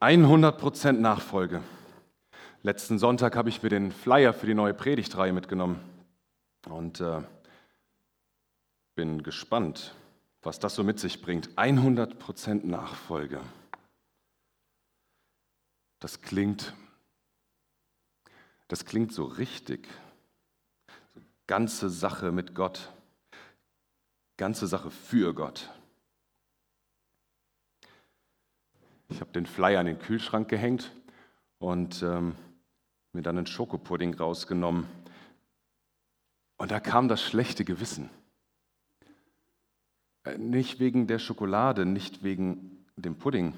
100% Nachfolge. Letzten Sonntag habe ich mir den Flyer für die neue Predigtreihe mitgenommen und äh, bin gespannt, was das so mit sich bringt. 100% Nachfolge. Das klingt, das klingt so richtig. Ganze Sache mit Gott. Ganze Sache für Gott. Ich habe den Flyer an den Kühlschrank gehängt und ähm, mir dann einen Schokopudding rausgenommen. Und da kam das schlechte Gewissen. Äh, nicht wegen der Schokolade, nicht wegen dem Pudding.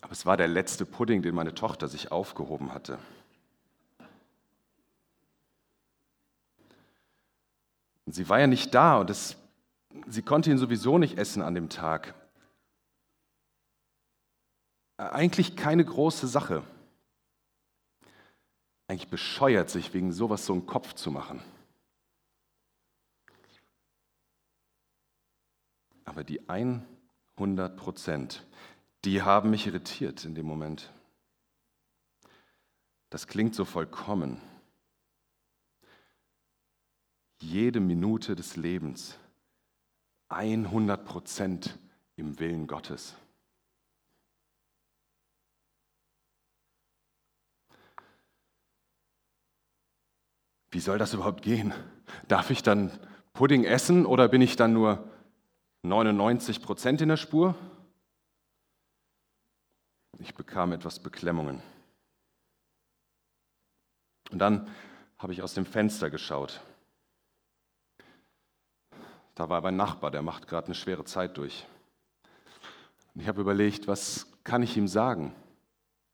Aber es war der letzte Pudding, den meine Tochter sich aufgehoben hatte. Und sie war ja nicht da und es, sie konnte ihn sowieso nicht essen an dem Tag eigentlich keine große Sache. Eigentlich bescheuert sich wegen sowas so einen Kopf zu machen. Aber die 100 Prozent, die haben mich irritiert in dem Moment. Das klingt so vollkommen. Jede Minute des Lebens 100 Prozent im Willen Gottes. Wie soll das überhaupt gehen? Darf ich dann Pudding essen oder bin ich dann nur 99 Prozent in der Spur? Ich bekam etwas Beklemmungen. Und dann habe ich aus dem Fenster geschaut. Da war mein Nachbar, der macht gerade eine schwere Zeit durch. Und ich habe überlegt, was kann ich ihm sagen?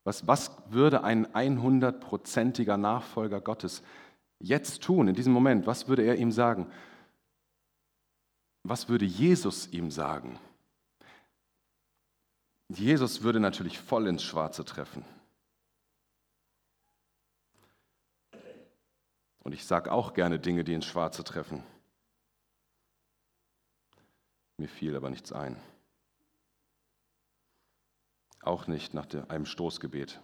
Was, was würde ein 100-prozentiger Nachfolger Gottes jetzt tun, in diesem Moment? Was würde er ihm sagen? Was würde Jesus ihm sagen? Jesus würde natürlich voll ins Schwarze treffen. Und ich sage auch gerne Dinge, die ins Schwarze treffen. Mir fiel aber nichts ein. Auch nicht nach einem Stoßgebet.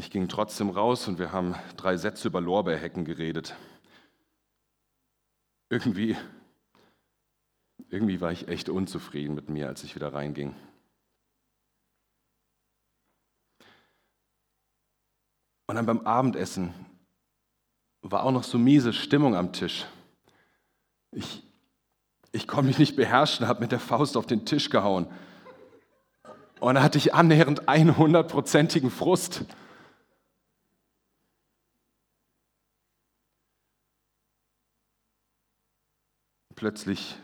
Ich ging trotzdem raus und wir haben drei Sätze über Lorbeerhecken geredet. Irgendwie, irgendwie war ich echt unzufrieden mit mir, als ich wieder reinging. Und dann beim Abendessen war auch noch so miese Stimmung am Tisch. Ich, ich konnte mich nicht beherrschen, habe mit der Faust auf den Tisch gehauen. Und da hatte ich annähernd 100-prozentigen Frust. Plötzlich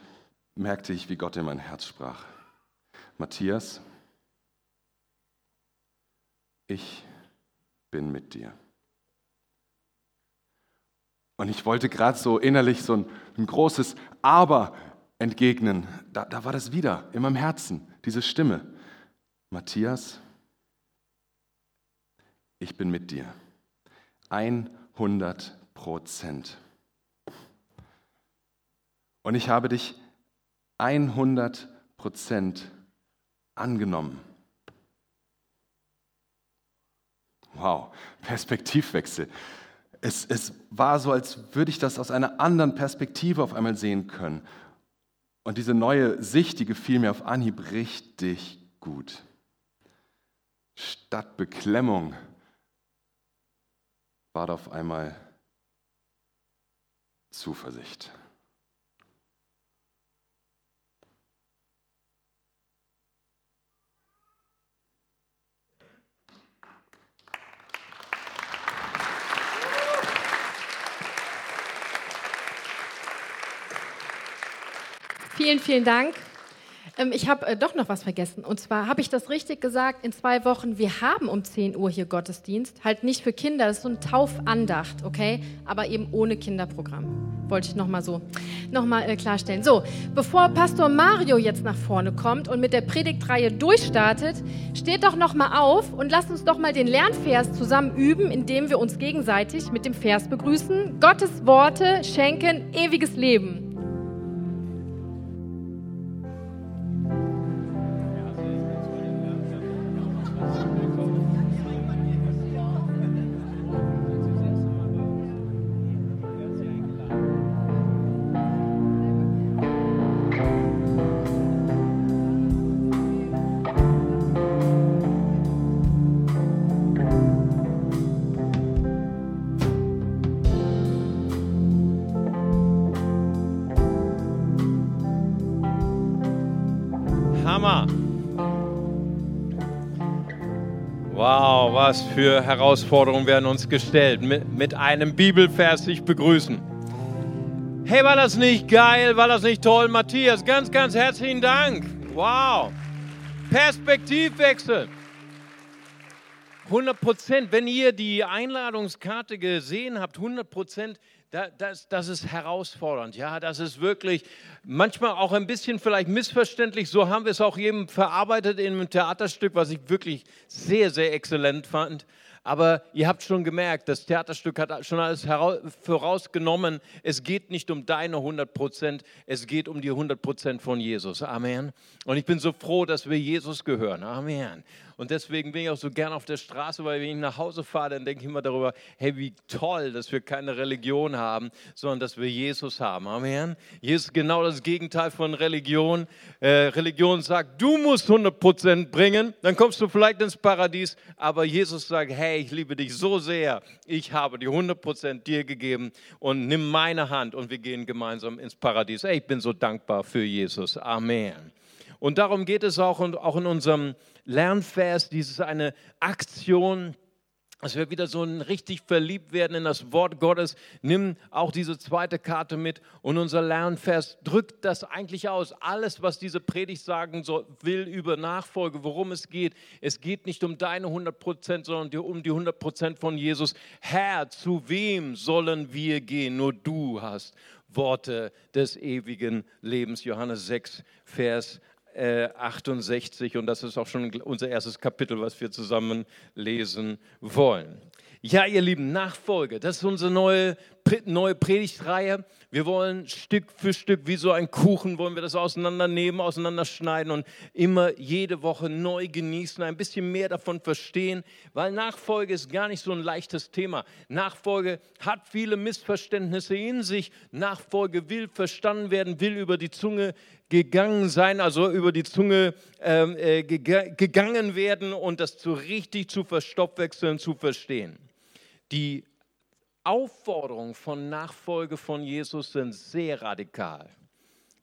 merkte ich, wie Gott in mein Herz sprach. Matthias, ich bin mit dir. Und ich wollte gerade so innerlich so ein, ein, großes Aber entgegnen. Da, da war das wieder in meinem Herzen, diese Stimme. Matthias, ich bin mit dir. 100 Prozent. Und ich habe dich 100 Prozent angenommen. Wow, Perspektivwechsel. Es, es war so, als würde ich das aus einer anderen Perspektive auf einmal sehen können. Und diese neue Sicht, die gefiel mir auf Anhieb richtig gut. Statt Beklemmung war da auf einmal Zuversicht. Vielen, vielen Dank. Ähm, ich habe äh, doch noch was vergessen. Und zwar habe ich das richtig gesagt, in zwei Wochen, wir haben um 10 Uhr hier Gottesdienst. Halt nicht für Kinder, das ist so ein Taufandacht, okay? Aber eben ohne Kinderprogramm. Wollte ich nochmal so nochmal äh, klarstellen. So, bevor Pastor Mario jetzt nach vorne kommt und mit der Predigtreihe durchstartet, steht doch nochmal auf und lasst uns doch mal den Lernvers zusammen üben, indem wir uns gegenseitig mit dem Vers begrüßen. Gottes Worte schenken ewiges Leben. Was für Herausforderungen werden uns gestellt. Mit, mit einem Bibelvers sich begrüßen. Hey, war das nicht geil? War das nicht toll? Matthias, ganz, ganz herzlichen Dank. Wow. Perspektivwechsel. 100 Prozent, wenn ihr die Einladungskarte gesehen habt, 100 Prozent, das, das ist herausfordernd. Ja, das ist wirklich manchmal auch ein bisschen vielleicht missverständlich. So haben wir es auch eben verarbeitet in einem Theaterstück, was ich wirklich sehr, sehr exzellent fand. Aber ihr habt schon gemerkt, das Theaterstück hat schon alles vorausgenommen. Es geht nicht um deine 100 Prozent, es geht um die 100 Prozent von Jesus. Amen. Und ich bin so froh, dass wir Jesus gehören. Amen. Und deswegen bin ich auch so gern auf der Straße, weil wenn ich nach Hause fahre, dann denke ich immer darüber, hey, wie toll, dass wir keine Religion haben, sondern dass wir Jesus haben. Amen. Jesus ist genau das Gegenteil von Religion. Äh, Religion sagt, du musst 100% bringen, dann kommst du vielleicht ins Paradies. Aber Jesus sagt, hey, ich liebe dich so sehr, ich habe die 100% dir gegeben und nimm meine Hand und wir gehen gemeinsam ins Paradies. Hey, ich bin so dankbar für Jesus. Amen. Und darum geht es auch, auch in unserem Lernvers, dieses eine Aktion, dass wir wieder so ein richtig verliebt werden in das Wort Gottes. Nimm auch diese zweite Karte mit und unser Lernvers drückt das eigentlich aus. Alles, was diese Predigt sagen soll, will über Nachfolge, worum es geht. Es geht nicht um deine 100 Prozent, sondern um die 100 Prozent von Jesus. Herr, zu wem sollen wir gehen? Nur du hast Worte des ewigen Lebens. Johannes 6, Vers 68 äh, und das ist auch schon unser erstes Kapitel, was wir zusammen lesen wollen. Ja, ihr Lieben, Nachfolge, das ist unsere neue, neue Predigtreihe. Wir wollen Stück für Stück, wie so ein Kuchen, wollen wir das auseinandernehmen, auseinanderschneiden und immer jede Woche neu genießen, ein bisschen mehr davon verstehen, weil Nachfolge ist gar nicht so ein leichtes Thema. Nachfolge hat viele Missverständnisse in sich. Nachfolge will verstanden werden, will über die Zunge gegangen sein, also über die Zunge ähm, äh, gegangen werden und das zu richtig zu verstoffwechseln, zu verstehen. Die Aufforderungen von Nachfolge von Jesus sind sehr radikal.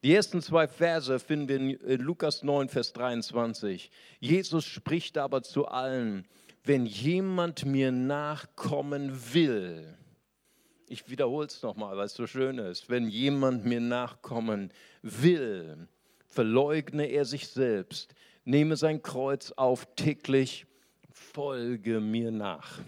Die ersten zwei Verse finden wir in Lukas 9, Vers 23. Jesus spricht aber zu allen, wenn jemand mir nachkommen will, ich wiederhole es nochmal, weil es so schön ist. Wenn jemand mir nachkommen will, verleugne er sich selbst, nehme sein Kreuz auf täglich, folge mir nach.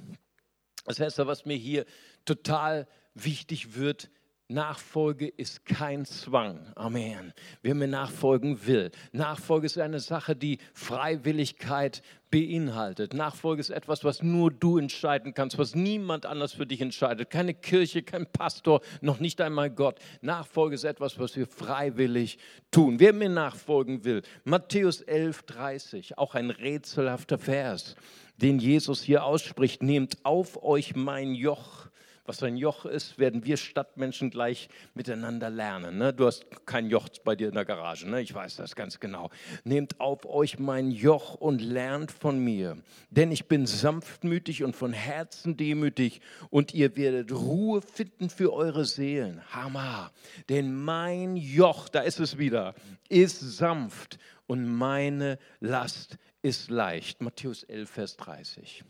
Das heißt, was mir hier total wichtig wird, Nachfolge ist kein Zwang. Amen. Wer mir nachfolgen will. Nachfolge ist eine Sache, die Freiwilligkeit beinhaltet. Nachfolge ist etwas, was nur du entscheiden kannst, was niemand anders für dich entscheidet. Keine Kirche, kein Pastor, noch nicht einmal Gott. Nachfolge ist etwas, was wir freiwillig tun. Wer mir nachfolgen will. Matthäus 11, 30, auch ein rätselhafter Vers, den Jesus hier ausspricht. Nehmt auf euch mein Joch was ein Joch ist, werden wir Stadtmenschen gleich miteinander lernen. Ne? Du hast kein Joch bei dir in der Garage, ne? ich weiß das ganz genau. Nehmt auf euch mein Joch und lernt von mir, denn ich bin sanftmütig und von Herzen demütig und ihr werdet Ruhe finden für eure Seelen. Hammer. Denn mein Joch, da ist es wieder, ist sanft und meine Last ist leicht. Matthäus 11, Vers 30.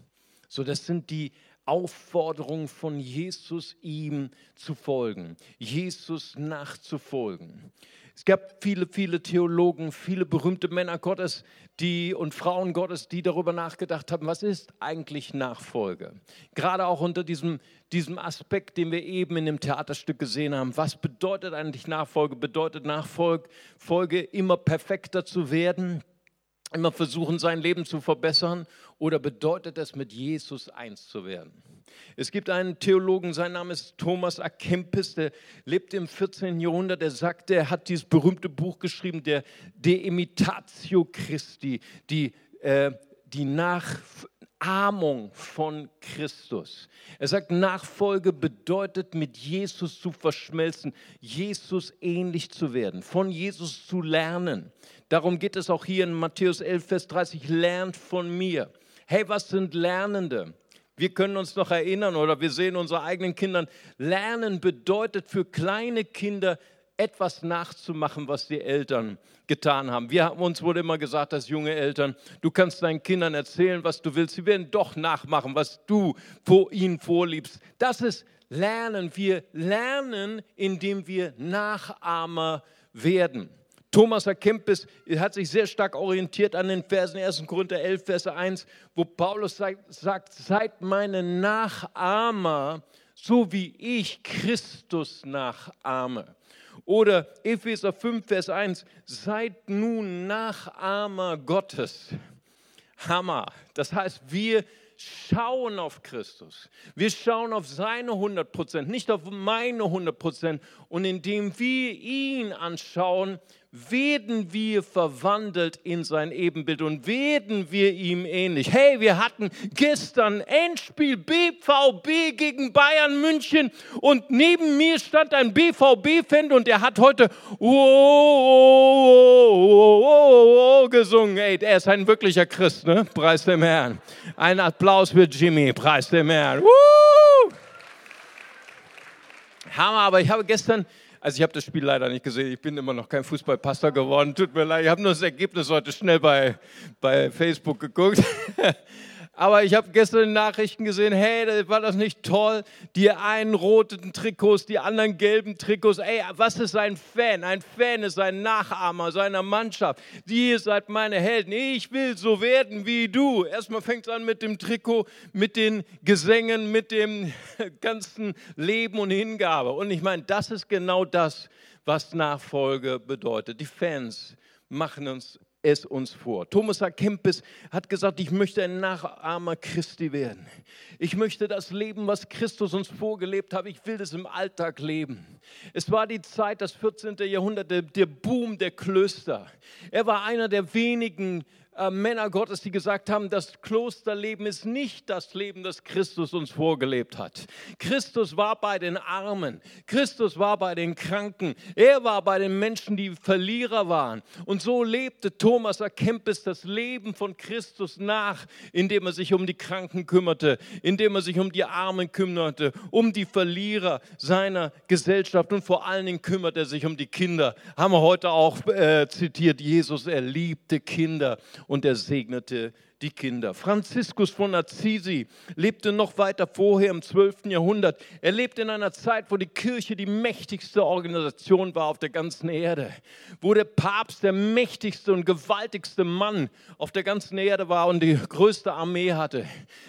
So, das sind die Aufforderung von Jesus, ihm zu folgen, Jesus nachzufolgen. Es gab viele, viele Theologen, viele berühmte Männer Gottes die, und Frauen Gottes, die darüber nachgedacht haben, was ist eigentlich Nachfolge? Gerade auch unter diesem, diesem Aspekt, den wir eben in dem Theaterstück gesehen haben. Was bedeutet eigentlich Nachfolge? Bedeutet Nachfolge immer perfekter zu werden? Immer versuchen, sein Leben zu verbessern? Oder bedeutet es, mit Jesus eins zu werden? Es gibt einen Theologen, sein Name ist Thomas A. Kempis, der lebt im 14. Jahrhundert. Der sagt, er hat dieses berühmte Buch geschrieben, der De Imitatio Christi, die, äh, die Nachahmung von Christus. Er sagt, Nachfolge bedeutet, mit Jesus zu verschmelzen, Jesus ähnlich zu werden, von Jesus zu lernen. Darum geht es auch hier in Matthäus 11, Vers 30, lernt von mir. Hey, was sind Lernende? Wir können uns noch erinnern oder wir sehen unsere eigenen Kindern. Lernen bedeutet für kleine Kinder etwas nachzumachen, was die Eltern getan haben. Wir haben uns wurde immer gesagt, dass junge Eltern, du kannst deinen Kindern erzählen, was du willst, sie werden doch nachmachen, was du vor ihnen vorliebst. Das ist Lernen. Wir lernen, indem wir Nachahmer werden. Thomas A. Kempis hat sich sehr stark orientiert an den Versen 1. Korinther 11, Vers 1, wo Paulus sagt, seid meine Nachahmer, so wie ich Christus nachahme. Oder Epheser 5, Vers 1, seid nun Nachahmer Gottes. Hammer. Das heißt, wir schauen auf Christus. Wir schauen auf seine 100 Prozent, nicht auf meine 100 Prozent. Und indem wir ihn anschauen, werden wir verwandelt in sein Ebenbild und werden wir ihm ähnlich. Hey, wir hatten gestern Endspiel BVB gegen Bayern München und neben mir stand ein BVB-Fan und der hat heute oh, oh, oh, gesungen. Ey, er ist ein wirklicher Christ, ne? Preis dem Herrn. Ein Applaus für Jimmy, Preis dem Herrn. Hammer, aber ich habe gestern also ich habe das Spiel leider nicht gesehen. Ich bin immer noch kein Fußballpastor geworden. Tut mir leid. Ich habe nur das Ergebnis heute schnell bei, bei Facebook geguckt. Aber ich habe gestern Nachrichten gesehen, hey, war das nicht toll? Die einen roten Trikots, die anderen gelben Trikots. Ey, was ist ein Fan? Ein Fan ist ein Nachahmer seiner Mannschaft. Die seid meine Helden. Ich will so werden wie du. Erstmal fängt es an mit dem Trikot, mit den Gesängen, mit dem ganzen Leben und Hingabe. Und ich meine, das ist genau das, was Nachfolge bedeutet. Die Fans machen uns es uns vor. Thomas A. Kempis hat gesagt, ich möchte ein Nachahmer Christi werden. Ich möchte das Leben, was Christus uns vorgelebt hat, ich will das im Alltag leben. Es war die Zeit, das 14. Jahrhundert, der, der Boom der Klöster. Er war einer der wenigen äh, Männer Gottes, die gesagt haben, das Klosterleben ist nicht das Leben, das Christus uns vorgelebt hat. Christus war bei den Armen, Christus war bei den Kranken, er war bei den Menschen, die Verlierer waren. Und so lebte Thomas A. Kempis das Leben von Christus nach, indem er sich um die Kranken kümmerte, indem er sich um die Armen kümmerte, um die Verlierer seiner Gesellschaft und vor allen Dingen kümmert er sich um die Kinder. Haben wir heute auch äh, zitiert, Jesus, er liebte Kinder und er segnete die Kinder. Franziskus von Assisi lebte noch weiter vorher im 12. Jahrhundert. Er lebte in einer Zeit, wo die Kirche die mächtigste Organisation war auf der ganzen Erde, wo der Papst der mächtigste und gewaltigste Mann auf der ganzen Erde war und die größte Armee hatte.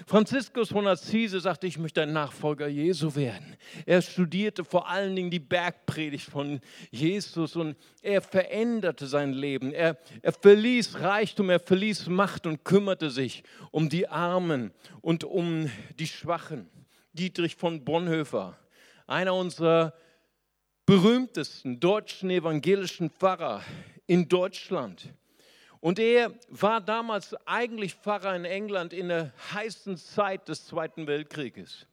Franziskus von Assisi sagte, ich möchte ein Nachfolger Jesu werden. Er studierte vor allen Dingen die Bergpredigt von Jesus und er veränderte sein Leben. Er, er verließ Reichtum, er verließ Macht und kümmerte kümmerte sich um die Armen und um die Schwachen. Dietrich von Bonhoeffer, einer unserer berühmtesten deutschen evangelischen Pfarrer in Deutschland. Und er war damals eigentlich Pfarrer in England in der heißen Zeit des Zweiten Weltkrieges.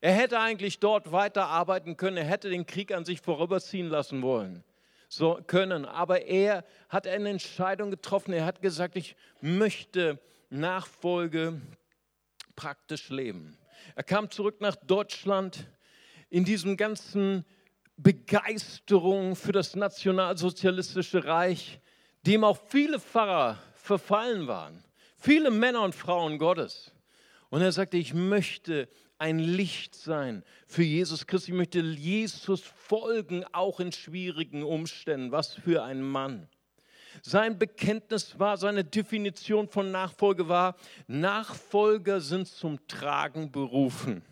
Er hätte eigentlich dort weiterarbeiten können, er hätte den Krieg an sich vorüberziehen lassen wollen so können. Aber er hat eine Entscheidung getroffen. Er hat gesagt, ich möchte Nachfolge praktisch leben. Er kam zurück nach Deutschland in diesem ganzen Begeisterung für das nationalsozialistische Reich, dem auch viele Pfarrer verfallen waren, viele Männer und Frauen Gottes. Und er sagte, ich möchte ein Licht sein für Jesus Christus. Ich möchte Jesus folgen, auch in schwierigen Umständen. Was für ein Mann. Sein Bekenntnis war, seine Definition von Nachfolge war, Nachfolger sind zum Tragen berufen.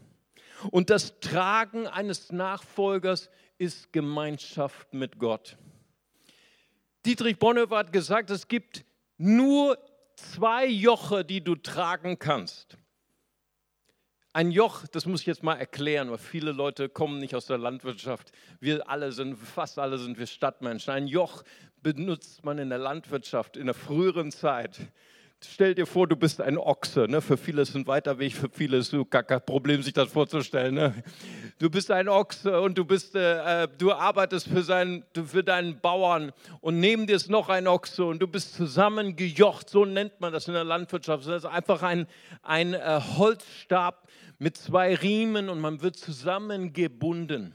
Und das Tragen eines Nachfolgers ist Gemeinschaft mit Gott. Dietrich Bonhoeffer hat gesagt, es gibt nur zwei Joche, die du tragen kannst. Ein Joch, das muss ich jetzt mal erklären, weil viele Leute kommen nicht aus der Landwirtschaft. Wir alle sind, fast alle sind wir Stadtmenschen. Ein Joch benutzt man in der Landwirtschaft in der früheren Zeit. Stell dir vor, du bist ein Ochse. Ne? Für viele ist ein weiter Weg, für viele ist es gar kein Problem, sich das vorzustellen. Ne? Du bist ein Ochse und du, bist, äh, äh du arbeitest für, seinen, für deinen Bauern und neben dir ist noch ein Ochse und du bist zusammengejocht. So nennt man das in der Landwirtschaft. Das ist einfach ein, ein äh, Holzstab mit zwei Riemen und man wird zusammengebunden.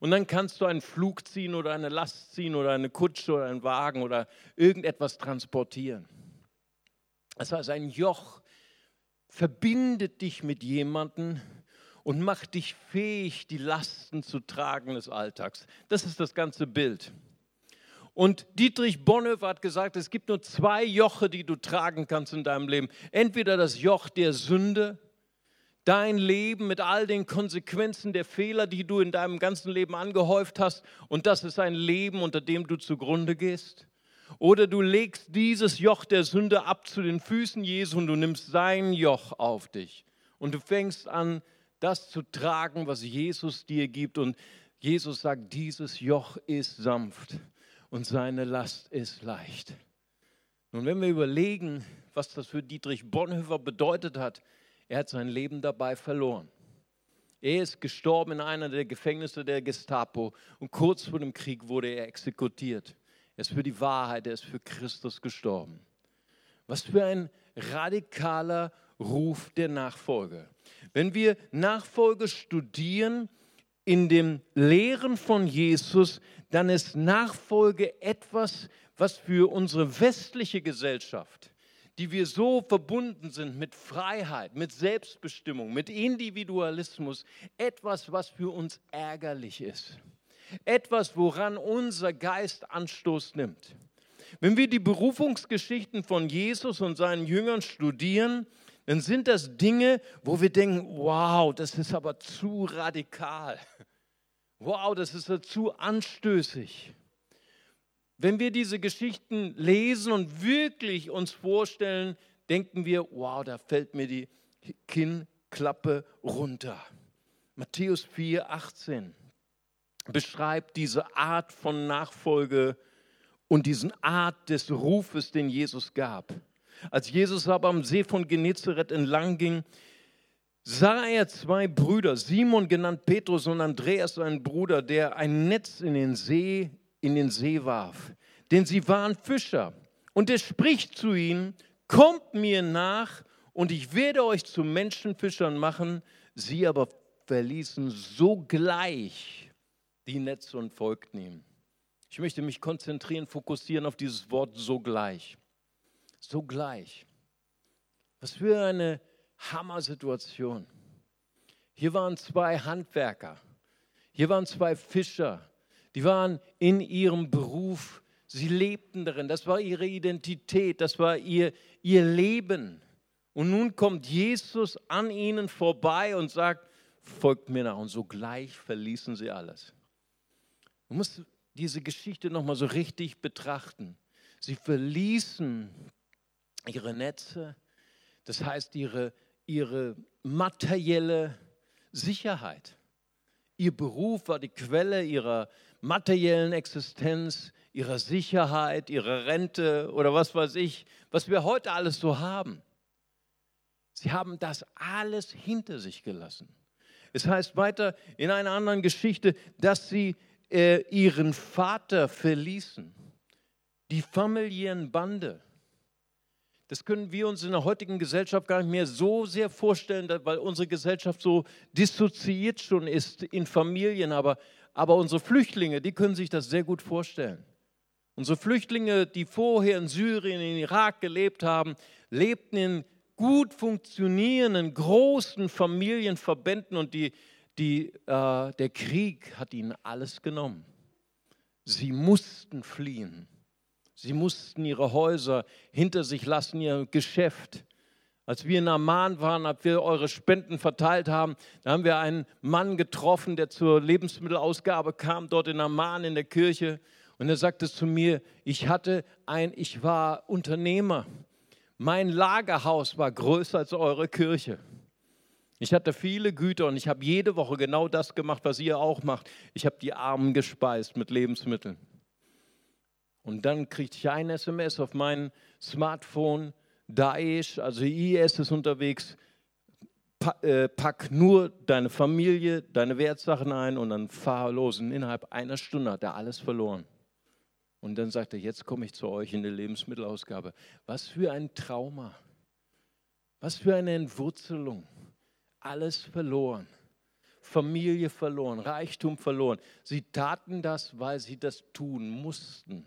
Und dann kannst du einen Flug ziehen oder eine Last ziehen oder eine Kutsche oder einen Wagen oder irgendetwas transportieren. Das heißt, ein Joch verbindet dich mit jemandem und macht dich fähig, die Lasten zu tragen des Alltags. Das ist das ganze Bild. Und Dietrich Bonhoeffer hat gesagt, es gibt nur zwei Joche, die du tragen kannst in deinem Leben. Entweder das Joch der Sünde, dein Leben mit all den Konsequenzen der Fehler, die du in deinem ganzen Leben angehäuft hast, und das ist ein Leben, unter dem du zugrunde gehst. Oder du legst dieses Joch der Sünde ab zu den Füßen Jesu und du nimmst sein Joch auf dich. Und du fängst an, das zu tragen, was Jesus dir gibt. Und Jesus sagt, dieses Joch ist sanft und seine Last ist leicht. Nun, wenn wir überlegen, was das für Dietrich Bonhoeffer bedeutet hat, er hat sein Leben dabei verloren. Er ist gestorben in einer der Gefängnisse der Gestapo und kurz vor dem Krieg wurde er exekutiert. Er ist für die Wahrheit, er ist für Christus gestorben. Was für ein radikaler Ruf der Nachfolge. Wenn wir Nachfolge studieren in dem Lehren von Jesus, dann ist Nachfolge etwas, was für unsere westliche Gesellschaft, die wir so verbunden sind mit Freiheit, mit Selbstbestimmung, mit Individualismus, etwas, was für uns ärgerlich ist. Etwas, woran unser Geist Anstoß nimmt. Wenn wir die Berufungsgeschichten von Jesus und seinen Jüngern studieren, dann sind das Dinge, wo wir denken, wow, das ist aber zu radikal. Wow, das ist ja zu anstößig. Wenn wir diese Geschichten lesen und wirklich uns vorstellen, denken wir, wow, da fällt mir die Kinnklappe runter. Matthäus 4, 18 beschreibt diese Art von Nachfolge und diesen Art des Rufes, den Jesus gab. Als Jesus aber am See von Genezareth entlang ging, sah er zwei Brüder, Simon genannt Petrus und Andreas, sein Bruder, der ein Netz in den See, in den See warf. Denn sie waren Fischer. Und er spricht zu ihnen, kommt mir nach und ich werde euch zu Menschenfischern machen. Sie aber verließen sogleich die Netze und folgten ihm. Ich möchte mich konzentrieren, fokussieren auf dieses Wort sogleich sogleich. Was für eine Hammersituation. Hier waren zwei Handwerker, hier waren zwei Fischer, die waren in ihrem Beruf, sie lebten darin, das war ihre Identität, das war ihr, ihr Leben. Und nun kommt Jesus an ihnen vorbei und sagt, folgt mir nach. Und sogleich verließen sie alles. Man muss diese Geschichte nochmal so richtig betrachten. Sie verließen ihre Netze, das heißt ihre, ihre materielle Sicherheit. Ihr Beruf war die Quelle ihrer materiellen Existenz, ihrer Sicherheit, ihrer Rente oder was weiß ich, was wir heute alles so haben. Sie haben das alles hinter sich gelassen. Es heißt weiter in einer anderen Geschichte, dass sie äh, ihren Vater verließen, die familiären Bande das können wir uns in der heutigen Gesellschaft gar nicht mehr so sehr vorstellen, weil unsere Gesellschaft so dissoziiert schon ist in Familien. Aber, aber unsere Flüchtlinge, die können sich das sehr gut vorstellen. Unsere Flüchtlinge, die vorher in Syrien, in Irak gelebt haben, lebten in gut funktionierenden, großen Familienverbänden und die, die, äh, der Krieg hat ihnen alles genommen. Sie mussten fliehen. Sie mussten ihre Häuser hinter sich lassen, ihr Geschäft. Als wir in Amman waren, als wir eure Spenden verteilt haben, da haben wir einen Mann getroffen, der zur Lebensmittelausgabe kam, dort in Amman in der Kirche. Und er sagte zu mir, ich hatte ein, ich war Unternehmer. Mein Lagerhaus war größer als eure Kirche. Ich hatte viele Güter und ich habe jede Woche genau das gemacht, was ihr auch macht. Ich habe die Armen gespeist mit Lebensmitteln. Und dann kriegte ich ein SMS auf mein Smartphone, Daesh, also IS ist unterwegs, äh, pack nur deine Familie, deine Wertsachen ein und dann fahr los. Und innerhalb einer Stunde hat er alles verloren. Und dann sagt er, jetzt komme ich zu euch in die Lebensmittelausgabe. Was für ein Trauma. Was für eine Entwurzelung. Alles verloren. Familie verloren, Reichtum verloren. Sie taten das, weil sie das tun mussten.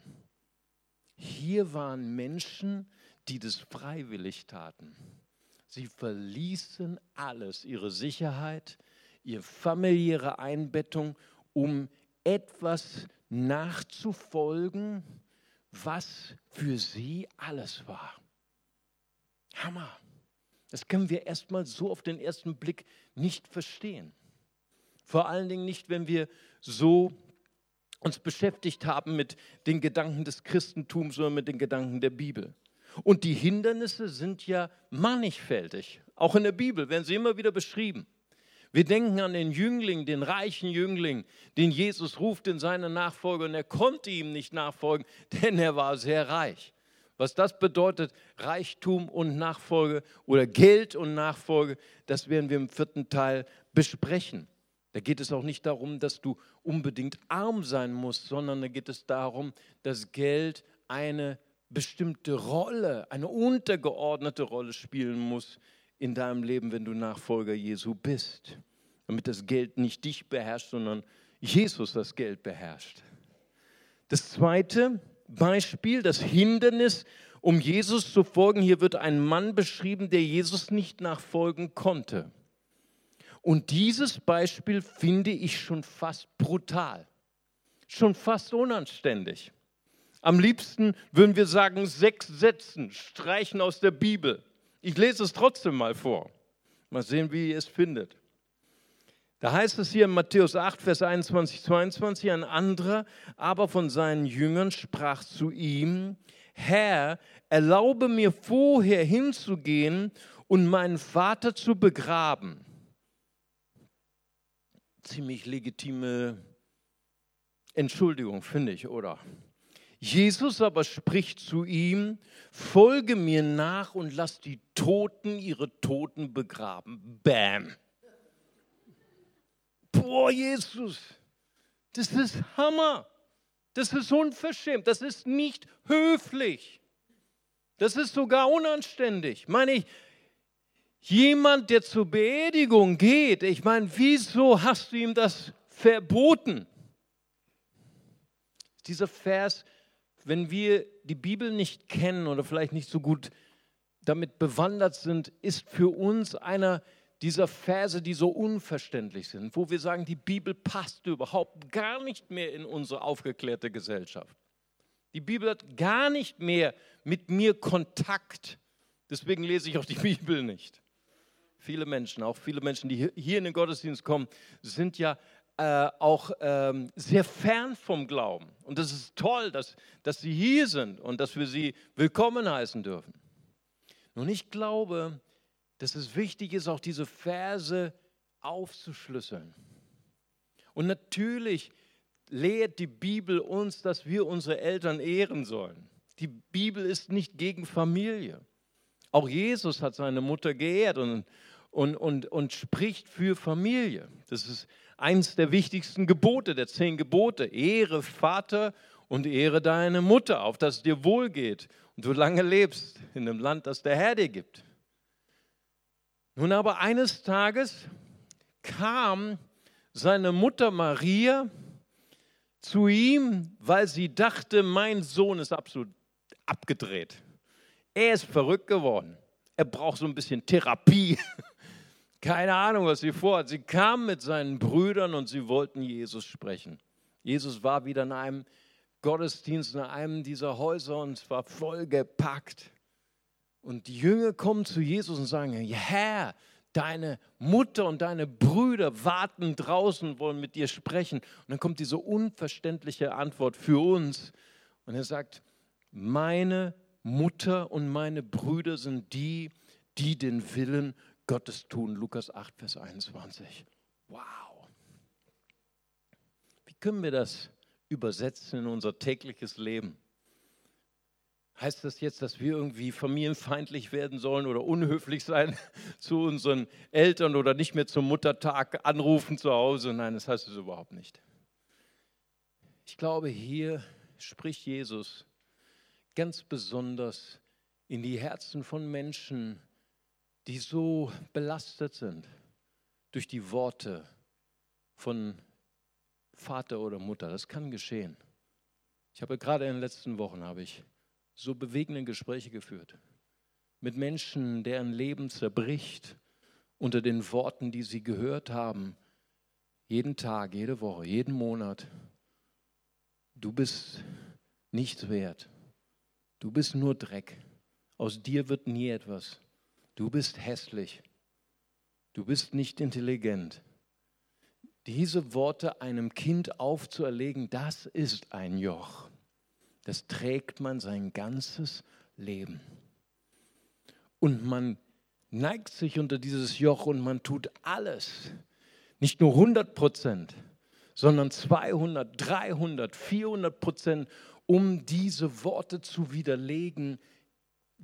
Hier waren Menschen, die das freiwillig taten. Sie verließen alles, ihre Sicherheit, ihre familiäre Einbettung, um etwas nachzufolgen, was für sie alles war. Hammer. Das können wir erstmal so auf den ersten Blick nicht verstehen. Vor allen Dingen nicht, wenn wir so uns beschäftigt haben mit den Gedanken des Christentums, sondern mit den Gedanken der Bibel. Und die Hindernisse sind ja mannigfältig. Auch in der Bibel werden sie immer wieder beschrieben. Wir denken an den Jüngling, den reichen Jüngling, den Jesus ruft in seine Nachfolge und er konnte ihm nicht nachfolgen, denn er war sehr reich. Was das bedeutet, Reichtum und Nachfolge oder Geld und Nachfolge, das werden wir im vierten Teil besprechen. Da geht es auch nicht darum, dass du unbedingt arm sein musst, sondern da geht es darum, dass Geld eine bestimmte Rolle, eine untergeordnete Rolle spielen muss in deinem Leben, wenn du Nachfolger Jesu bist. Damit das Geld nicht dich beherrscht, sondern Jesus das Geld beherrscht. Das zweite Beispiel, das Hindernis, um Jesus zu folgen. Hier wird ein Mann beschrieben, der Jesus nicht nachfolgen konnte. Und dieses Beispiel finde ich schon fast brutal, schon fast unanständig. Am liebsten würden wir sagen, sechs Sätzen streichen aus der Bibel. Ich lese es trotzdem mal vor. Mal sehen, wie ihr es findet. Da heißt es hier in Matthäus 8, Vers 21, 22, ein anderer aber von seinen Jüngern sprach zu ihm, Herr, erlaube mir vorher hinzugehen und meinen Vater zu begraben ziemlich legitime Entschuldigung, finde ich, oder? Jesus aber spricht zu ihm, folge mir nach und lass die Toten ihre Toten begraben. Bam. Boah, Jesus, das ist Hammer. Das ist unverschämt. Das ist nicht höflich. Das ist sogar unanständig. Meine ich, Jemand, der zur Beerdigung geht, ich meine, wieso hast du ihm das verboten? Dieser Vers, wenn wir die Bibel nicht kennen oder vielleicht nicht so gut damit bewandert sind, ist für uns einer dieser Verse, die so unverständlich sind, wo wir sagen, die Bibel passt überhaupt gar nicht mehr in unsere aufgeklärte Gesellschaft. Die Bibel hat gar nicht mehr mit mir Kontakt. Deswegen lese ich auch die Bibel nicht. Viele Menschen, auch viele Menschen, die hier in den Gottesdienst kommen, sind ja äh, auch ähm, sehr fern vom Glauben. Und das ist toll, dass, dass sie hier sind und dass wir sie willkommen heißen dürfen. Nun, ich glaube, dass es wichtig ist, auch diese Verse aufzuschlüsseln. Und natürlich lehrt die Bibel uns, dass wir unsere Eltern ehren sollen. Die Bibel ist nicht gegen Familie. Auch Jesus hat seine Mutter geehrt und, und, und, und spricht für Familie. Das ist eines der wichtigsten Gebote, der zehn Gebote. Ehre Vater und ehre deine Mutter, auf dass es dir wohl geht und du lange lebst in dem Land, das der Herr dir gibt. Nun aber eines Tages kam seine Mutter Maria zu ihm, weil sie dachte, mein Sohn ist absolut abgedreht. Er ist verrückt geworden. Er braucht so ein bisschen Therapie. Keine Ahnung, was sie vorhat. Sie kam mit seinen Brüdern und sie wollten Jesus sprechen. Jesus war wieder in einem Gottesdienst, in einem dieser Häuser und es war vollgepackt. Und die Jünger kommen zu Jesus und sagen, Herr, deine Mutter und deine Brüder warten draußen wollen mit dir sprechen. Und dann kommt diese unverständliche Antwort für uns. Und er sagt, meine Mutter und meine Brüder sind die, die den Willen Gottes tun. Lukas 8, Vers 21. Wow. Wie können wir das übersetzen in unser tägliches Leben? Heißt das jetzt, dass wir irgendwie familienfeindlich werden sollen oder unhöflich sein zu unseren Eltern oder nicht mehr zum Muttertag anrufen zu Hause? Nein, das heißt es überhaupt nicht. Ich glaube, hier spricht Jesus ganz besonders in die Herzen von Menschen, die so belastet sind durch die Worte von Vater oder Mutter. Das kann geschehen. Ich habe gerade in den letzten Wochen habe ich so bewegende Gespräche geführt mit Menschen, deren Leben zerbricht unter den Worten, die sie gehört haben, jeden Tag, jede Woche, jeden Monat. Du bist nichts wert. Du bist nur Dreck. Aus dir wird nie etwas. Du bist hässlich. Du bist nicht intelligent. Diese Worte einem Kind aufzuerlegen, das ist ein Joch. Das trägt man sein ganzes Leben. Und man neigt sich unter dieses Joch und man tut alles, nicht nur 100 Prozent, sondern 200, 300, 400 Prozent, um diese Worte zu widerlegen,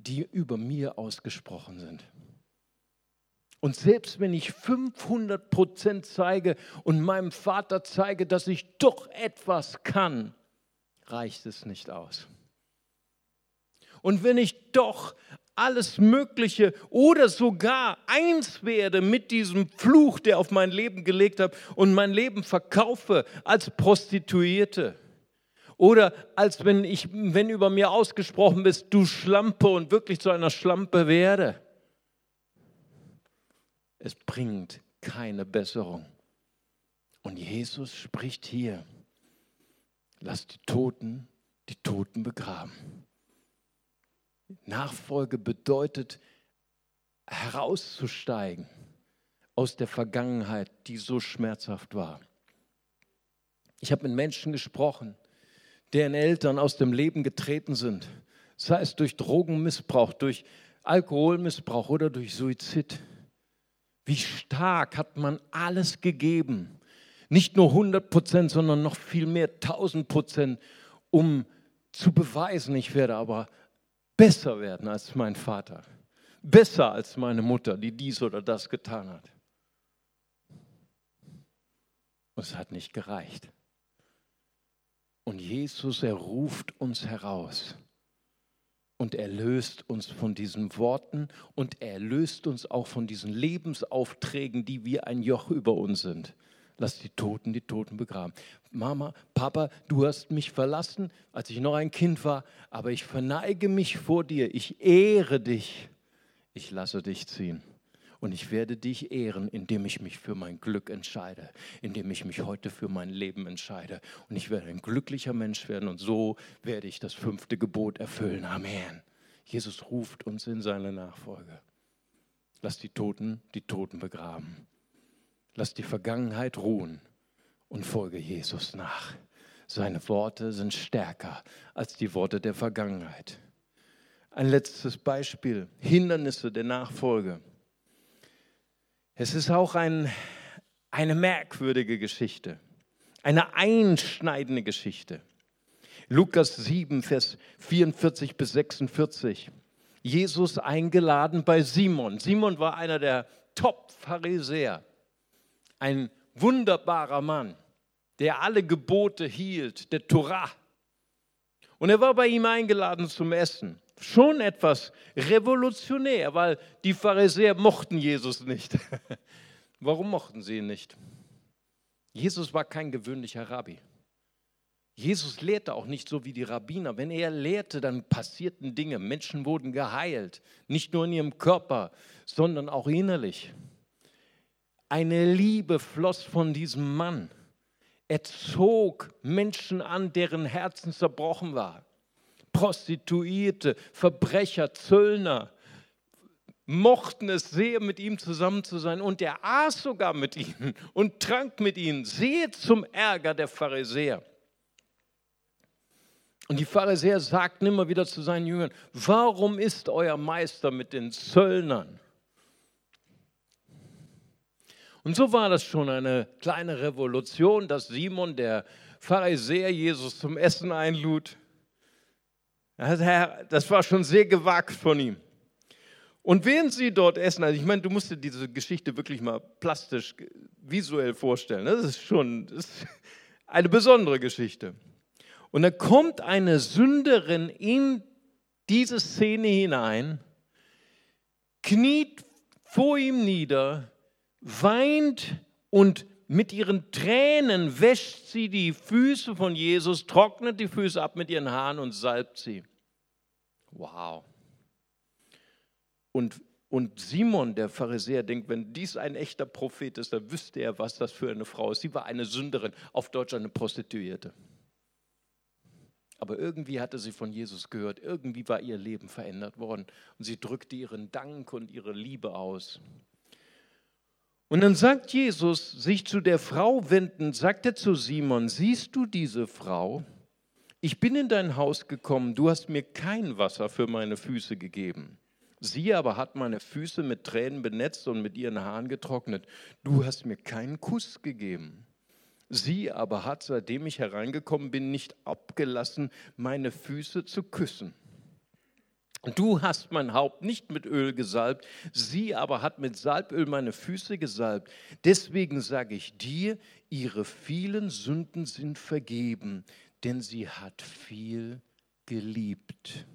die über mir ausgesprochen sind. Und selbst wenn ich 500 Prozent zeige und meinem Vater zeige, dass ich doch etwas kann, reicht es nicht aus. Und wenn ich doch alles Mögliche oder sogar eins werde mit diesem Fluch, der auf mein Leben gelegt hat und mein Leben verkaufe als Prostituierte, oder als wenn, ich, wenn über mir ausgesprochen bist, du Schlampe und wirklich zu einer Schlampe werde. Es bringt keine Besserung. Und Jesus spricht hier, lass die Toten die Toten begraben. Nachfolge bedeutet herauszusteigen aus der Vergangenheit, die so schmerzhaft war. Ich habe mit Menschen gesprochen, deren Eltern aus dem Leben getreten sind, sei es durch Drogenmissbrauch, durch Alkoholmissbrauch oder durch Suizid. Wie stark hat man alles gegeben, nicht nur 100 Prozent, sondern noch viel mehr, 1000 Prozent, um zu beweisen, ich werde aber besser werden als mein Vater, besser als meine Mutter, die dies oder das getan hat. Und es hat nicht gereicht. Und Jesus, er ruft uns heraus und er löst uns von diesen Worten und er löst uns auch von diesen Lebensaufträgen, die wie ein Joch über uns sind. Lass die Toten die Toten begraben. Mama, Papa, du hast mich verlassen, als ich noch ein Kind war, aber ich verneige mich vor dir, ich ehre dich, ich lasse dich ziehen. Und ich werde dich ehren, indem ich mich für mein Glück entscheide, indem ich mich heute für mein Leben entscheide. Und ich werde ein glücklicher Mensch werden und so werde ich das fünfte Gebot erfüllen. Amen. Jesus ruft uns in seine Nachfolge. Lass die Toten die Toten begraben. Lass die Vergangenheit ruhen und folge Jesus nach. Seine Worte sind stärker als die Worte der Vergangenheit. Ein letztes Beispiel, Hindernisse der Nachfolge. Es ist auch ein, eine merkwürdige Geschichte, eine einschneidende Geschichte. Lukas 7, Vers 44 bis 46. Jesus eingeladen bei Simon. Simon war einer der Top-Pharisäer, ein wunderbarer Mann, der alle Gebote hielt, der Torah. Und er war bei ihm eingeladen zum Essen schon etwas revolutionär, weil die Pharisäer mochten Jesus nicht. Warum mochten sie ihn nicht? Jesus war kein gewöhnlicher Rabbi. Jesus lehrte auch nicht so wie die Rabbiner. Wenn er lehrte, dann passierten Dinge. Menschen wurden geheilt, nicht nur in ihrem Körper, sondern auch innerlich. Eine Liebe floss von diesem Mann. Er zog Menschen an, deren Herzen zerbrochen waren. Prostituierte, Verbrecher, Zöllner mochten es sehr, mit ihm zusammen zu sein. Und er aß sogar mit ihnen und trank mit ihnen, sehr zum Ärger der Pharisäer. Und die Pharisäer sagten immer wieder zu seinen Jüngern, warum ist euer Meister mit den Zöllnern? Und so war das schon eine kleine Revolution, dass Simon, der Pharisäer, Jesus zum Essen einlud. Das war schon sehr gewagt von ihm. Und während sie dort essen, also ich meine, du musst dir diese Geschichte wirklich mal plastisch, visuell vorstellen. Das ist schon das ist eine besondere Geschichte. Und da kommt eine Sünderin in diese Szene hinein, kniet vor ihm nieder, weint und mit ihren Tränen wäscht sie die Füße von Jesus, trocknet die Füße ab mit ihren Haaren und salbt sie. Wow. Und, und Simon, der Pharisäer, denkt, wenn dies ein echter Prophet ist, dann wüsste er, was das für eine Frau ist. Sie war eine Sünderin, auf Deutsch eine Prostituierte. Aber irgendwie hatte sie von Jesus gehört, irgendwie war ihr Leben verändert worden und sie drückte ihren Dank und ihre Liebe aus. Und dann sagt Jesus, sich zu der Frau wendend, sagt er zu Simon, siehst du diese Frau? Ich bin in dein Haus gekommen, du hast mir kein Wasser für meine Füße gegeben. Sie aber hat meine Füße mit Tränen benetzt und mit ihren Haaren getrocknet. Du hast mir keinen Kuss gegeben. Sie aber hat, seitdem ich hereingekommen bin, nicht abgelassen, meine Füße zu küssen. Du hast mein Haupt nicht mit Öl gesalbt, sie aber hat mit Salböl meine Füße gesalbt. Deswegen sage ich dir, ihre vielen Sünden sind vergeben, denn sie hat viel geliebt.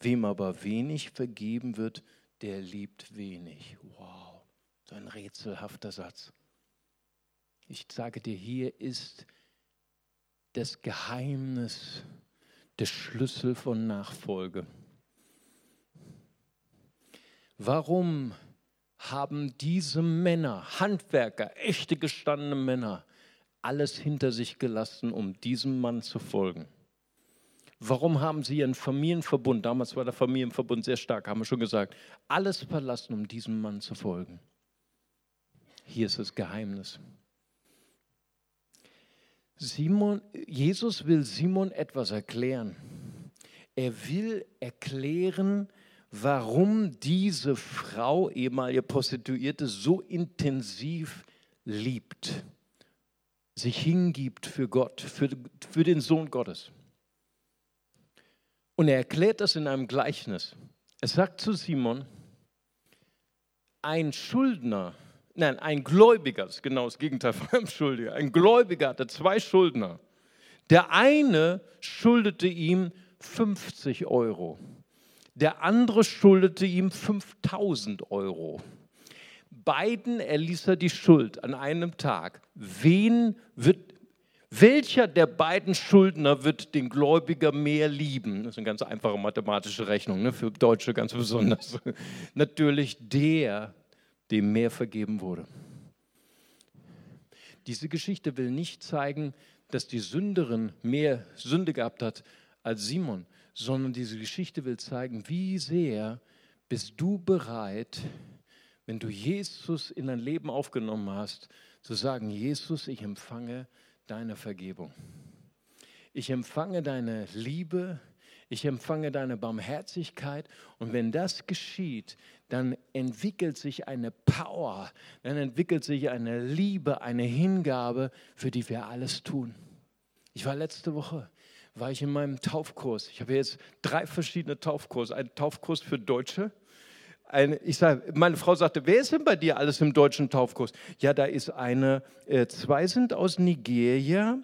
Wem aber wenig vergeben wird, der liebt wenig. Wow, so ein rätselhafter Satz. Ich sage dir, hier ist das Geheimnis, der Schlüssel von Nachfolge. Warum haben diese Männer, Handwerker, echte gestandene Männer, alles hinter sich gelassen, um diesem Mann zu folgen? Warum haben sie ihren Familienverbund, damals war der Familienverbund sehr stark, haben wir schon gesagt, alles verlassen, um diesem Mann zu folgen? Hier ist das Geheimnis. Simon, Jesus will Simon etwas erklären. Er will erklären, warum diese Frau, ehemalige Prostituierte, so intensiv liebt, sich hingibt für Gott, für, für den Sohn Gottes. Und er erklärt das in einem Gleichnis. Er sagt zu Simon, ein Schuldner, nein, ein Gläubiger, das ist genau das Gegenteil von einem Schuldiger, ein Gläubiger hatte zwei Schuldner. Der eine schuldete ihm 50 Euro der andere schuldete ihm 5000 Euro. Beiden erließ er die Schuld an einem Tag. Wen wird, welcher der beiden Schuldner wird den Gläubiger mehr lieben? Das ist eine ganz einfache mathematische Rechnung, ne? für Deutsche ganz besonders. Natürlich der, dem mehr vergeben wurde. Diese Geschichte will nicht zeigen, dass die Sünderin mehr Sünde gehabt hat als Simon, sondern diese Geschichte will zeigen, wie sehr bist du bereit, wenn du Jesus in dein Leben aufgenommen hast, zu sagen, Jesus, ich empfange deine Vergebung. Ich empfange deine Liebe, ich empfange deine Barmherzigkeit und wenn das geschieht, dann entwickelt sich eine Power, dann entwickelt sich eine Liebe, eine Hingabe, für die wir alles tun. Ich war letzte Woche war ich in meinem Taufkurs. Ich habe jetzt drei verschiedene Taufkurse. Ein Taufkurs für Deutsche. Ein, ich sage, meine Frau sagte, wer ist denn bei dir alles im deutschen Taufkurs? Ja, da ist eine, äh, zwei sind aus Nigeria,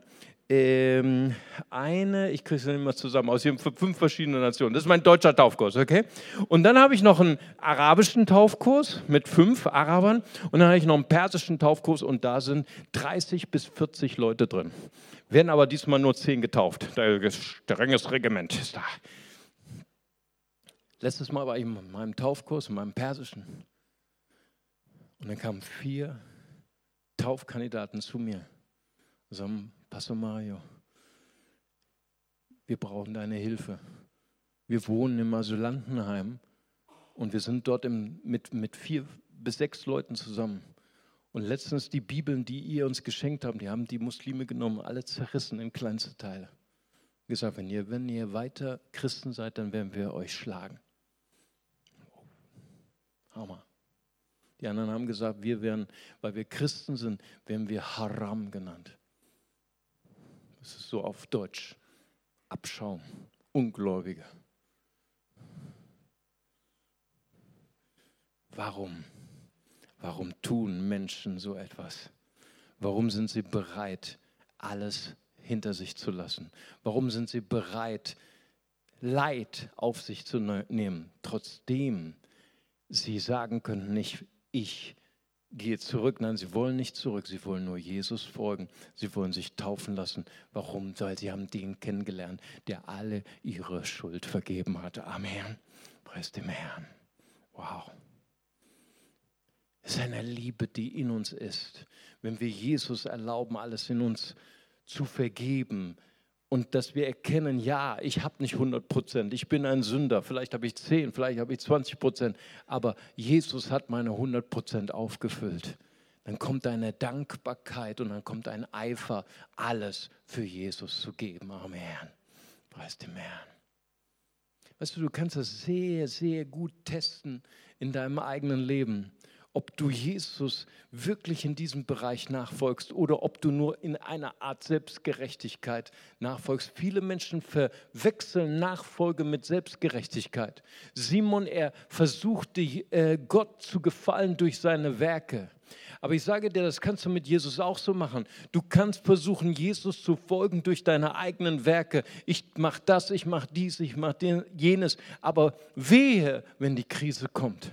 ähm, eine, ich kriege es mehr zusammen, aus fünf verschiedenen Nationen. Das ist mein deutscher Taufkurs, okay? Und dann habe ich noch einen arabischen Taufkurs mit fünf Arabern und dann habe ich noch einen persischen Taufkurs und da sind 30 bis 40 Leute drin werden aber diesmal nur zehn getauft. Strenges Regiment ist da. Letztes Mal war ich in meinem Taufkurs, in meinem Persischen. Und dann kamen vier Taufkandidaten zu mir und sagen, Pastor Mario, wir brauchen deine Hilfe. Wir wohnen im Asylantenheim und wir sind dort im, mit, mit vier bis sechs Leuten zusammen. Und letztens die Bibeln, die ihr uns geschenkt habt, die haben die Muslime genommen, alle zerrissen in kleinste Teile. Gesagt, wenn ihr, wenn ihr weiter Christen seid, dann werden wir euch schlagen. Hammer. Die anderen haben gesagt, wir werden, weil wir Christen sind, werden wir Haram genannt. Das ist so auf Deutsch. Abschaum, Ungläubige. Warum? Warum tun Menschen so etwas? Warum sind sie bereit, alles hinter sich zu lassen? Warum sind sie bereit, Leid auf sich zu ne-, nehmen, trotzdem sie sagen können, nicht ich gehe zurück. Nein, sie wollen nicht zurück, sie wollen nur Jesus folgen. Sie wollen sich taufen lassen. Warum? Weil sie haben den kennengelernt, der alle ihre Schuld vergeben hatte. Amen. Preis dem Herrn. Wow. Es ist eine Liebe, die in uns ist. Wenn wir Jesus erlauben, alles in uns zu vergeben, und dass wir erkennen, ja, ich habe nicht 100 Prozent, ich bin ein Sünder, vielleicht habe ich 10, vielleicht habe ich 20 Prozent, aber Jesus hat meine 100 Prozent aufgefüllt. Dann kommt eine Dankbarkeit und dann kommt ein Eifer, alles für Jesus zu geben. Amen. Preis dem Herrn. Weißt du, du kannst das sehr, sehr gut testen in deinem eigenen Leben ob du Jesus wirklich in diesem Bereich nachfolgst oder ob du nur in einer Art Selbstgerechtigkeit nachfolgst. Viele Menschen verwechseln Nachfolge mit Selbstgerechtigkeit. Simon, er versuchte äh, Gott zu gefallen durch seine Werke. Aber ich sage dir, das kannst du mit Jesus auch so machen. Du kannst versuchen, Jesus zu folgen durch deine eigenen Werke. Ich mache das, ich mache dies, ich mache jenes. Aber wehe, wenn die Krise kommt.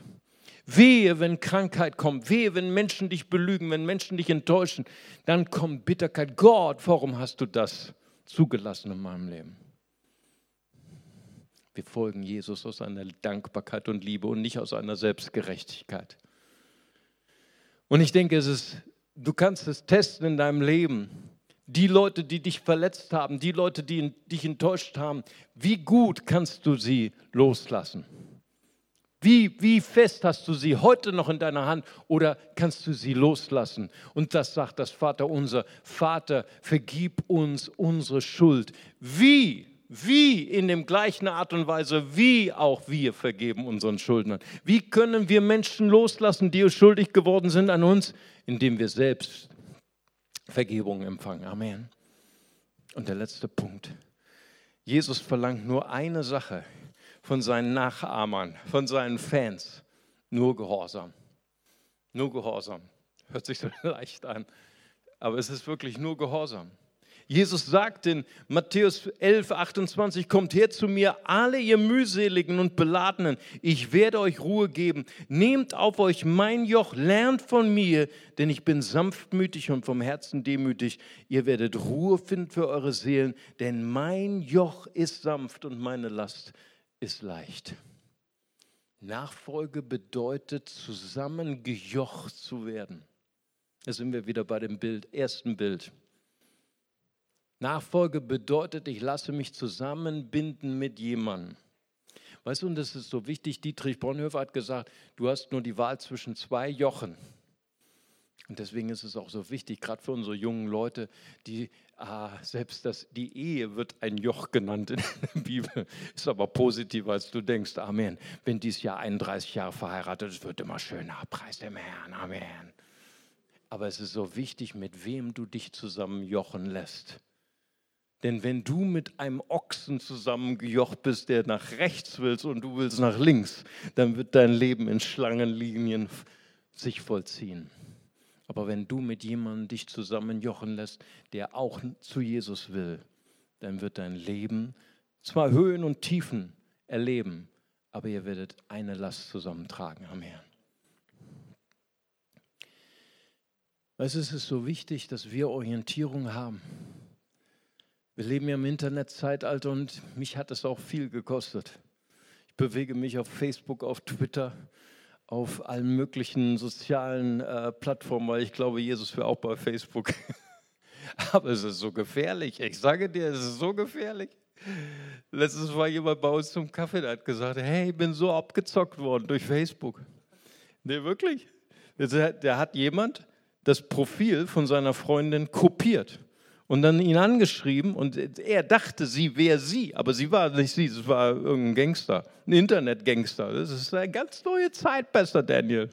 Wehe, wenn Krankheit kommt, wehe, wenn Menschen dich belügen, wenn Menschen dich enttäuschen, dann kommt Bitterkeit. Gott, warum hast du das zugelassen in meinem Leben? Wir folgen Jesus aus einer Dankbarkeit und Liebe und nicht aus einer Selbstgerechtigkeit. Und ich denke, es ist, du kannst es testen in deinem Leben. Die Leute, die dich verletzt haben, die Leute, die dich enttäuscht haben, wie gut kannst du sie loslassen? Wie, wie fest hast du sie heute noch in deiner Hand oder kannst du sie loslassen? Und das sagt das Vater unser. Vater, vergib uns unsere Schuld. Wie? Wie in dem gleichen Art und Weise, wie auch wir vergeben unseren Schuldnern. Wie können wir Menschen loslassen, die schuldig geworden sind an uns? Indem wir selbst Vergebung empfangen. Amen. Und der letzte Punkt. Jesus verlangt nur eine Sache von seinen Nachahmern, von seinen Fans. Nur Gehorsam. Nur Gehorsam. Hört sich so leicht an, aber es ist wirklich nur Gehorsam. Jesus sagt in Matthäus 11, 28, kommt her zu mir, alle ihr mühseligen und beladenen, ich werde euch Ruhe geben. Nehmt auf euch mein Joch, lernt von mir, denn ich bin sanftmütig und vom Herzen demütig. Ihr werdet Ruhe finden für eure Seelen, denn mein Joch ist sanft und meine Last ist leicht. Nachfolge bedeutet, zusammengejocht zu werden. Da sind wir wieder bei dem Bild, ersten Bild. Nachfolge bedeutet, ich lasse mich zusammenbinden mit jemandem. Weißt du, und das ist so wichtig, Dietrich Bonhoeffer hat gesagt, du hast nur die Wahl zwischen zwei Jochen. Und deswegen ist es auch so wichtig, gerade für unsere jungen Leute, die ah, selbst das, die Ehe wird ein Joch genannt in der Bibel, ist aber positiver, als du denkst. Amen. Wenn dies Jahr 31 Jahre verheiratet ist, wird immer schöner. Preis dem Herrn. Amen. Aber es ist so wichtig, mit wem du dich zusammenjochen lässt. Denn wenn du mit einem Ochsen zusammengejocht bist, der nach rechts willst und du willst nach links, dann wird dein Leben in Schlangenlinien sich vollziehen. Aber wenn du mit jemandem dich zusammenjochen lässt, der auch zu Jesus will, dann wird dein Leben zwar Höhen und Tiefen erleben, aber ihr werdet eine Last zusammentragen am Herrn. Es ist so wichtig, dass wir Orientierung haben. Wir leben ja im Internetzeitalter und mich hat es auch viel gekostet. Ich bewege mich auf Facebook, auf Twitter, auf allen möglichen sozialen äh, Plattformen, weil ich glaube, Jesus wäre auch bei Facebook. Aber es ist so gefährlich. Ich sage dir, es ist so gefährlich. Letztes war jemand bei uns zum Kaffee, der hat gesagt, hey, ich bin so abgezockt worden durch Facebook. Nee, wirklich. Der hat jemand das Profil von seiner Freundin kopiert und dann ihn angeschrieben und er dachte, sie wäre sie, aber sie war nicht sie, es war irgendein Gangster, ein Internetgangster. Das ist eine ganz neue Zeit, besser Daniel.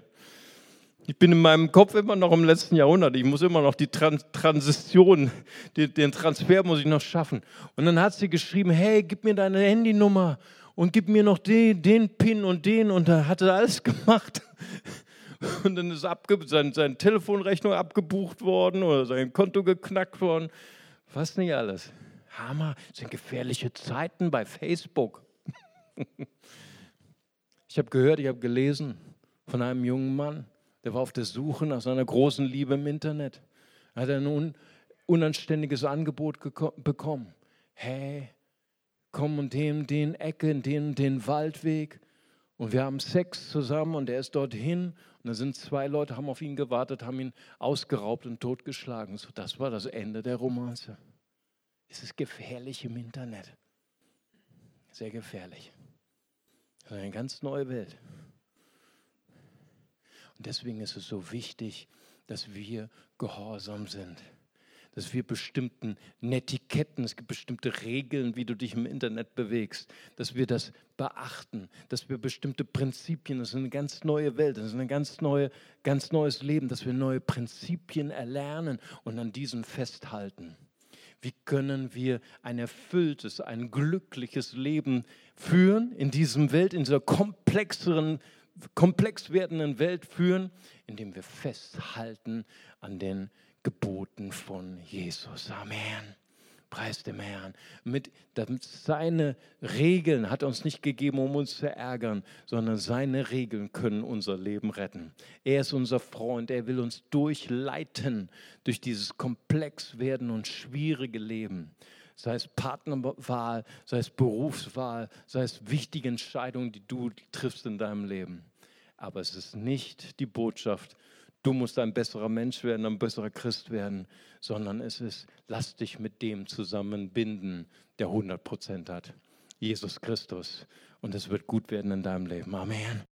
Ich bin in meinem Kopf immer noch im letzten Jahrhundert. Ich muss immer noch die Trans Transition, den, den Transfer muss ich noch schaffen. Und dann hat sie geschrieben, hey, gib mir deine Handynummer und gib mir noch den, den Pin und den. Und da hat er alles gemacht. Und dann ist abge sein, seine Telefonrechnung abgebucht worden oder sein Konto geknackt worden. Was nicht alles. Hammer, das sind gefährliche Zeiten bei Facebook. ich habe gehört, ich habe gelesen von einem jungen Mann, Der war auf der Suche nach seiner großen Liebe im Internet. Hat er ein unanständiges Angebot bekommen. Hey, komm und den, den Ecke, den, den Waldweg. Und wir haben Sex zusammen und er ist dorthin. Und da sind zwei Leute, haben auf ihn gewartet, haben ihn ausgeraubt und totgeschlagen. So, das war das Ende der Romanze. Es ist gefährlich im Internet. Sehr gefährlich. Eine ganz neue Welt. Und deswegen ist es so wichtig, dass wir gehorsam sind dass wir bestimmten Netiquetten, es gibt bestimmte Regeln, wie du dich im Internet bewegst, dass wir das beachten, dass wir bestimmte Prinzipien, das ist eine ganz neue Welt, das ist ein ganz, neue, ganz neues Leben, dass wir neue Prinzipien erlernen und an diesen festhalten. Wie können wir ein erfülltes, ein glückliches Leben führen in diesem Welt, in dieser komplexeren, komplex werdenden Welt führen, indem wir festhalten an den Geboten von Jesus. Amen. Preis dem Herrn. Mit, seine Regeln hat er uns nicht gegeben, um uns zu ärgern, sondern seine Regeln können unser Leben retten. Er ist unser Freund. Er will uns durchleiten durch dieses komplex werden und schwierige Leben. Sei es Partnerwahl, sei es Berufswahl, sei es wichtige Entscheidungen, die du triffst in deinem Leben. Aber es ist nicht die Botschaft, du musst ein besserer Mensch werden, ein besserer Christ werden, sondern es ist, lass dich mit dem zusammenbinden, der 100 Prozent hat. Jesus Christus. Und es wird gut werden in deinem Leben. Amen.